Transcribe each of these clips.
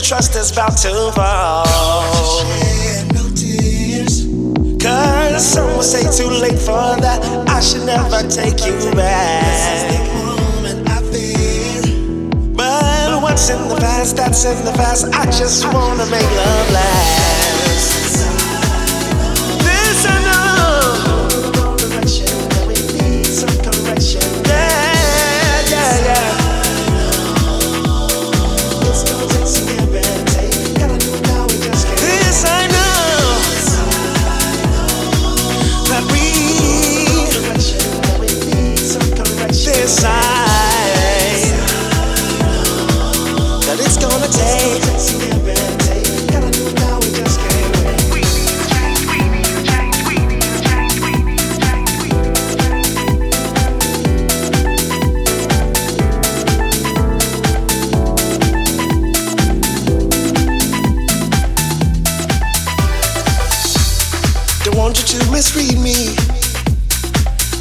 The trust is about to fall. Cause someone say too late for that. I should never take you back. But what's in the past, that's in the past. I just wanna make love last. Don't you to misread me.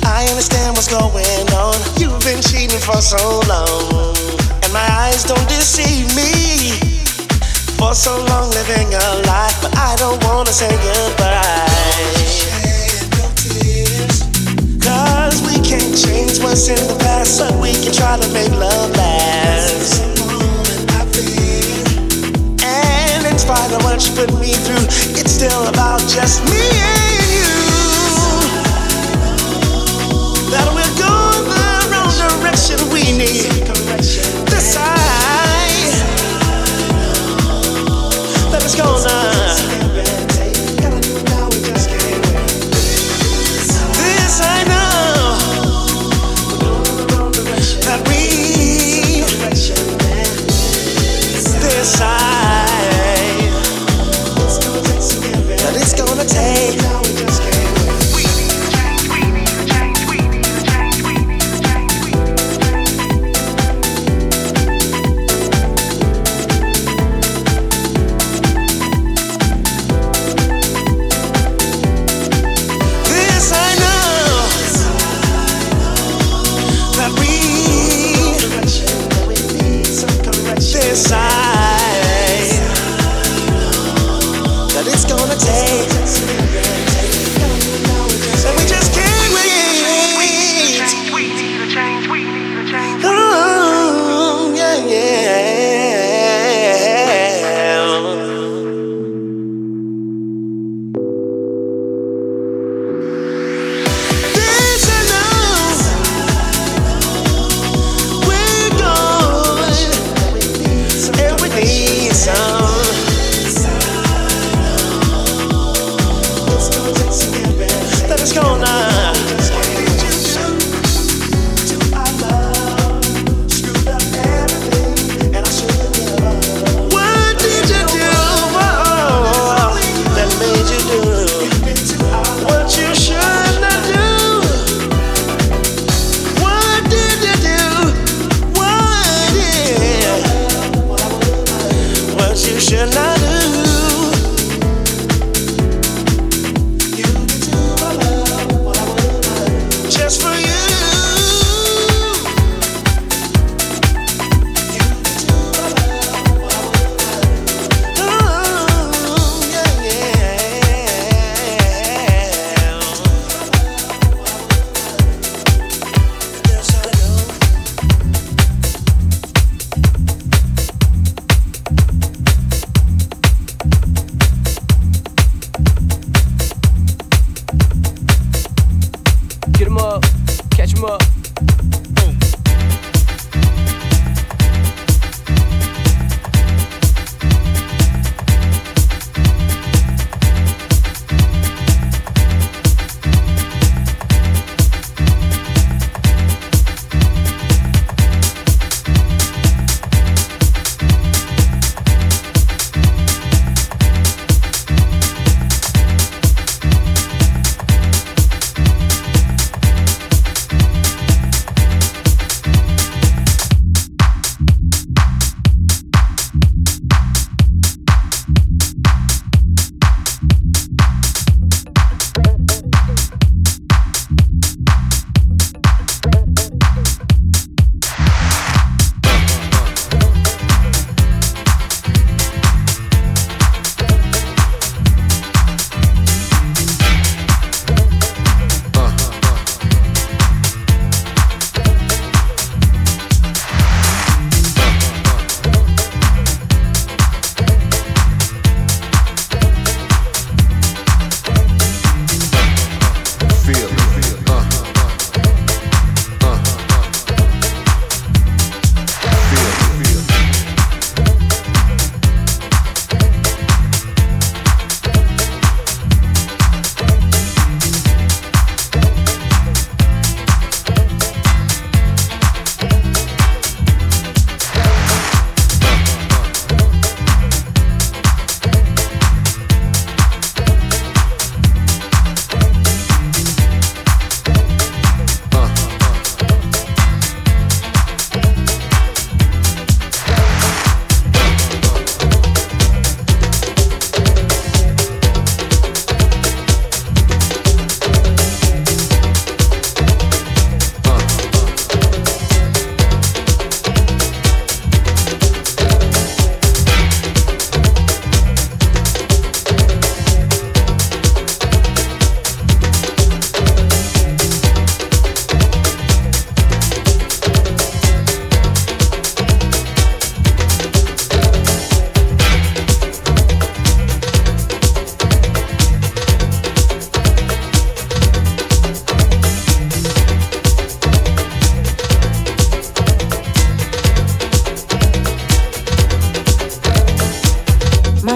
I understand what's going on. You've been cheating for so long, and my eyes don't deceive me. For so long living a lie, but I don't wanna say goodbye. Cause we can't change what's in the past, but we can try to make love last. And in spite of what you put me through, it's still about just me wrong direction we need. Decide that it's gonna. This I